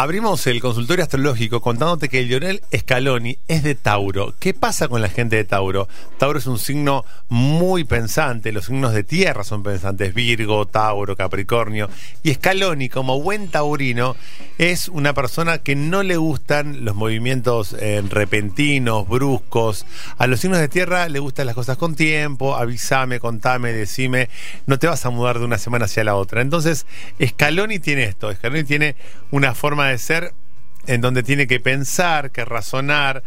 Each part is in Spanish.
Abrimos el consultorio astrológico contándote que Lionel Scaloni es de Tauro. ¿Qué pasa con la gente de Tauro? Tauro es un signo muy pensante, los signos de tierra son pensantes, Virgo, Tauro, Capricornio. Y Scaloni, como buen taurino, es una persona que no le gustan los movimientos eh, repentinos, bruscos. A los signos de tierra le gustan las cosas con tiempo, avísame, contame, decime, no te vas a mudar de una semana hacia la otra. Entonces, Scaloni tiene esto, Scaloni tiene una forma de ser en donde tiene que pensar, que razonar,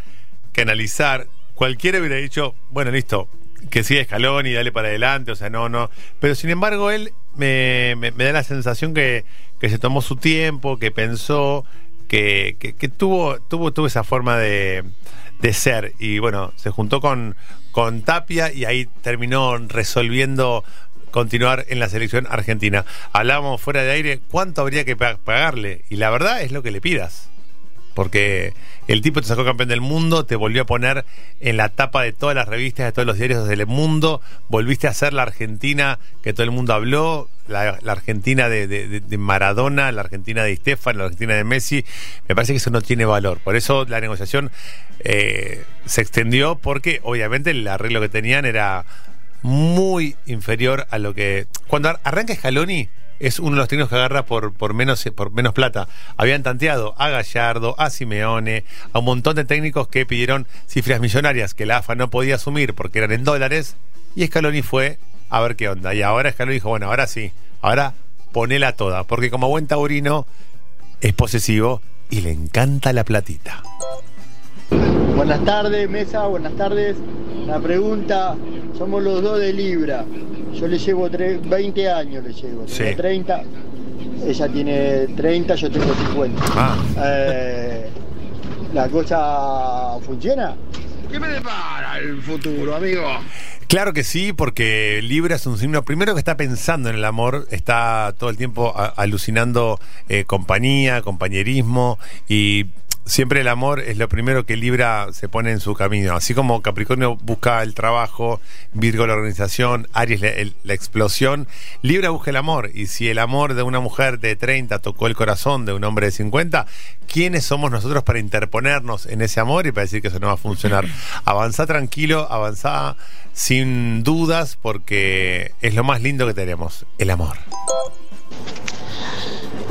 que analizar. Cualquiera hubiera dicho, bueno, listo, que siga escalón y dale para adelante, o sea, no, no. Pero sin embargo, él me, da la sensación que, se tomó su tiempo, que pensó, que, que, tuvo, tuvo, tuvo esa forma de, de ser. Y bueno, se juntó con, con Tapia y ahí terminó resolviendo continuar en la selección argentina. Hablábamos fuera de aire cuánto habría que pagarle y la verdad es lo que le pidas. Porque el tipo te sacó campeón del mundo, te volvió a poner en la tapa de todas las revistas, de todos los diarios del mundo, volviste a ser la Argentina que todo el mundo habló, la, Argentina de, Maradona, la Argentina de Estefan, la Argentina de Messi. Me parece que eso no tiene valor. Por eso la negociación eh, se extendió porque obviamente el arreglo que tenían era muy inferior a lo que. Cuando arranca Scaloni, es uno de los técnicos que agarra por, menos, por menos plata. Habían tanteado a Gallardo, a Simeone, a un montón de técnicos que pidieron cifras millonarias que la AFA no podía asumir porque eran en dólares. Y Scaloni fue a ver qué onda. Y ahora Scaloni dijo: bueno, ahora sí, ahora ponela toda. Porque como buen taurino es posesivo y le encanta la platita. Buenas tardes, mesa, buenas tardes. La pregunta, somos los dos de Libra. Yo le llevo 20 años, le llevo. Sí. 30. Ella tiene 30, yo tengo 50. Ah. Eh, ¿La cosa funciona? ¿Qué me depara el futuro, amigo? Claro que sí, porque Libra es un signo, primero que está pensando en el amor, está todo el tiempo alucinando eh, compañía, compañerismo y siempre el amor es lo primero que Libra se pone en su camino. Así como Capricornio busca el trabajo, Virgo la organización, Aries la, explosión, Libra busca el amor. Y si el amor de una mujer de 30 tocó el corazón de un hombre de 50, ¿quiénes somos nosotros para interponernos en ese amor y para decir que eso no va a funcionar? Avanza tranquilo, avanza sin dudas, porque es lo más lindo que tenemos, el amor.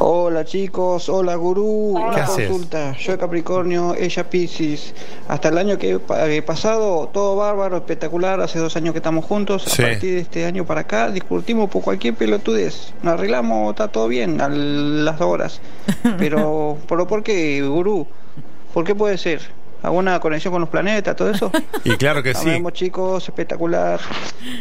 Hola chicos, hola gurú, ¿Qué consulta. Yo Capricornio, ella Pisces. Hasta el año que he eh, pasado, todo bárbaro, espectacular. Hace dos años que estamos juntos. A partir de este año para acá, discutimos por cualquier pelotudez. Nos arreglamos, está todo bien a las horas. Pero, ¿por qué, gurú? ¿Por qué puede ser? Alguna conexión con los planetas, todo eso. Y claro que sí. Vemos chicos, espectacular.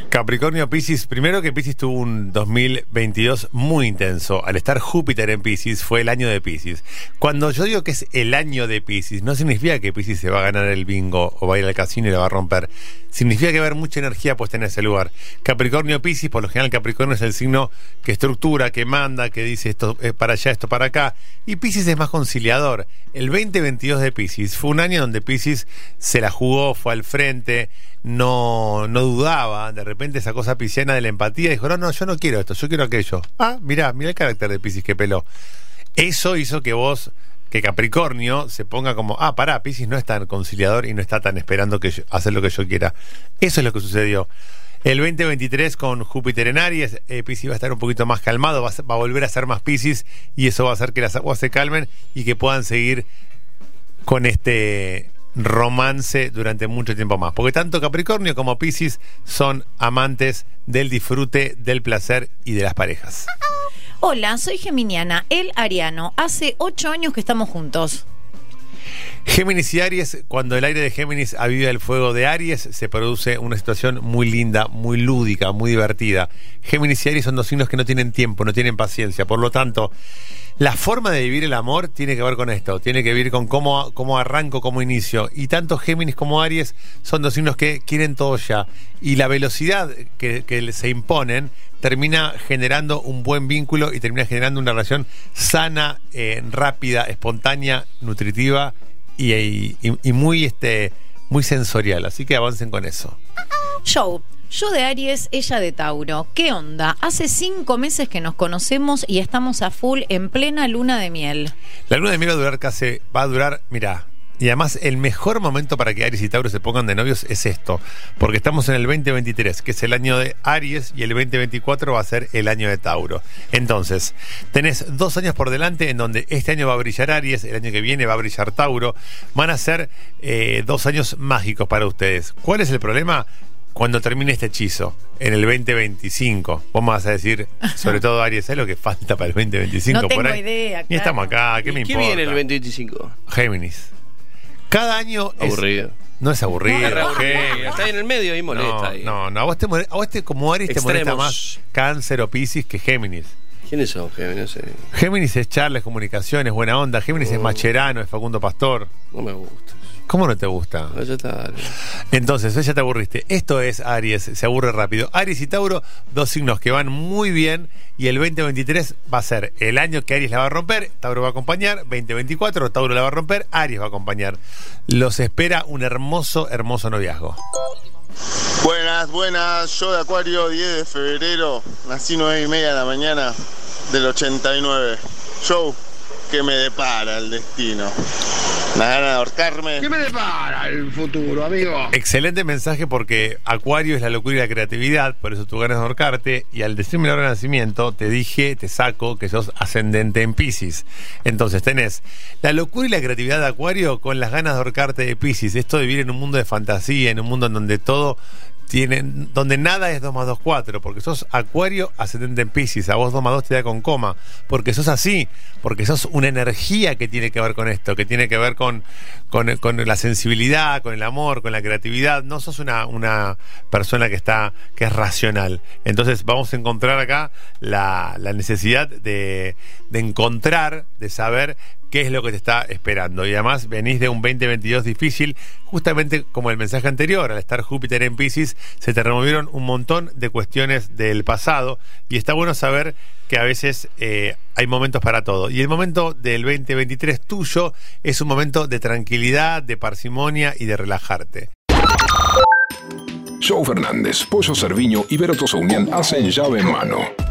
Capricornio Piscis, primero que Piscis tuvo un 2022 muy intenso. Al estar Júpiter en Piscis, fue el año de Piscis. Cuando yo digo que es el año de Piscis, no significa que Piscis se va a ganar el bingo o va a ir al casino y le va a romper. Significa que va a haber mucha energía puesta en ese lugar. Capricornio Piscis, por lo general Capricornio es el signo que estructura, que manda, que dice esto es para allá, esto para acá. Y Piscis es más conciliador. El 2022 de Piscis fue un año donde donde Pisces se la jugó, fue al frente, no, no dudaba, de repente esa cosa pisciana de la empatía dijo, no, no, yo no quiero esto, yo quiero aquello. Ah, mirá, mirá el carácter de Pisces que peló. Eso hizo que vos, que Capricornio se ponga como, ah, pará, Pisces no es tan conciliador y no está tan esperando que hacer lo que yo quiera. Eso es lo que sucedió. El 2023 con Júpiter en Aries, eh, Pisces va a estar un poquito más calmado, va a, va a, volver a ser más Pisces y eso va a hacer que las aguas se calmen y que puedan seguir con este romance durante mucho tiempo más. Porque tanto Capricornio como Piscis son amantes del disfrute, del placer y de las parejas. Hola, soy Geminiana, el Ariano. Hace ocho años que estamos juntos. Géminis y Aries, cuando el aire de Géminis aviva el fuego de Aries, se produce una situación muy linda, muy lúdica, muy divertida. Géminis y Aries son dos signos que no tienen tiempo, no tienen paciencia. Por lo tanto, la forma de vivir el amor tiene que ver con esto, tiene que ver con cómo, cómo arranco, cómo inicio. Y tanto Géminis como Aries son dos signos que quieren todo ya. Y la velocidad que, se imponen termina generando un buen vínculo y termina generando una relación sana, eh, rápida, espontánea, nutritiva y, y- y muy, este, muy sensorial. Así que avancen con eso. Show. Yo de Aries, ella de Tauro. ¿Qué onda? Hace cinco meses que nos conocemos y estamos a full en plena luna de miel. La luna de miel va a durar casi, va a durar, mira, y además el mejor momento para que Aries y Tauro se pongan de novios es esto, porque estamos en el 2023, que es el año de Aries, y el 2024 va a ser el año de Tauro. Entonces, tenés dos años por delante en donde este año va a brillar Aries, el año que viene va a brillar Tauro, van a ser eh, dos años mágicos para ustedes. ¿Cuál es el problema? Cuando termine este hechizo, en el 2025, vos me vas a decir, sobre todo Aries, ¿sabes lo que falta para el 2025? No tengo por ahí? idea, Y estamos acá, ¿qué ¿Y me ¿Qué importa? viene el 2025? Géminis. Cada año es- Aburrido. no es aburrido. Aburrido. Está ahí en el medio y molesta No, ahí. no, no, a vos, te, mole- a vos te- como Aries te molesta más Cáncer o Piscis que Géminis. ¿Quiénes son, Géminis? Géminis es charlas, comunicaciones, buena onda. Géminis es Oh. Macherano, es Facundo Pastor. No me gusta. ¿Cómo no te gusta? No, ya está. dale. Entonces, ya te aburriste. Esto es Aries, se aburre rápido. Aries y Tauro, dos signos que van muy bien y el 2023 va a ser el año que Aries la va a romper, Tauro va a acompañar, 2024 Tauro la va a romper, Aries va a acompañar. Los espera un hermoso, hermoso noviazgo. Buenas, buenas. Yo de Acuario, 10 de febrero. Nací 9 y media de la mañana del 89. Show que me depara el destino. La gana de ahorcarme. ¿Qué me depara el futuro, amigo? Excelente mensaje porque Acuario es la locura y la creatividad, por eso tú ganas de ahorcarte. Y al decirme la hora de nacimiento, te dije, te saco que sos ascendente en Pisces. Entonces tenés la locura y la creatividad de Acuario con las ganas de ahorcarte de Pisces. Esto de vivir en un mundo de fantasía, en un mundo en donde todo tiene, donde nada es 2 más 2, 4, porque sos Acuario ascendente en Pisces. A vos 2 más 2 te da con coma, porque sos así, porque sos una energía que tiene que ver con esto, que tiene que ver con, con, con la sensibilidad, con el amor, con la creatividad. No sos una, una persona que está, que es racional. Entonces vamos a encontrar acá la, la necesidad de, de encontrar, de saber qué es lo que te está esperando. Y además venís de un 2022 difícil, justamente como el mensaje anterior, al estar Júpiter en Pisces, se te removieron un montón de cuestiones del pasado y está bueno saber que a veces eh, hay momentos para todo. Y el momento del 2023 tuyo es un momento de tranquilidad, de parsimonia y de relajarte. Joe Fernández, Pollo Cerviño y Vero Tosaunian hacen llave en mano.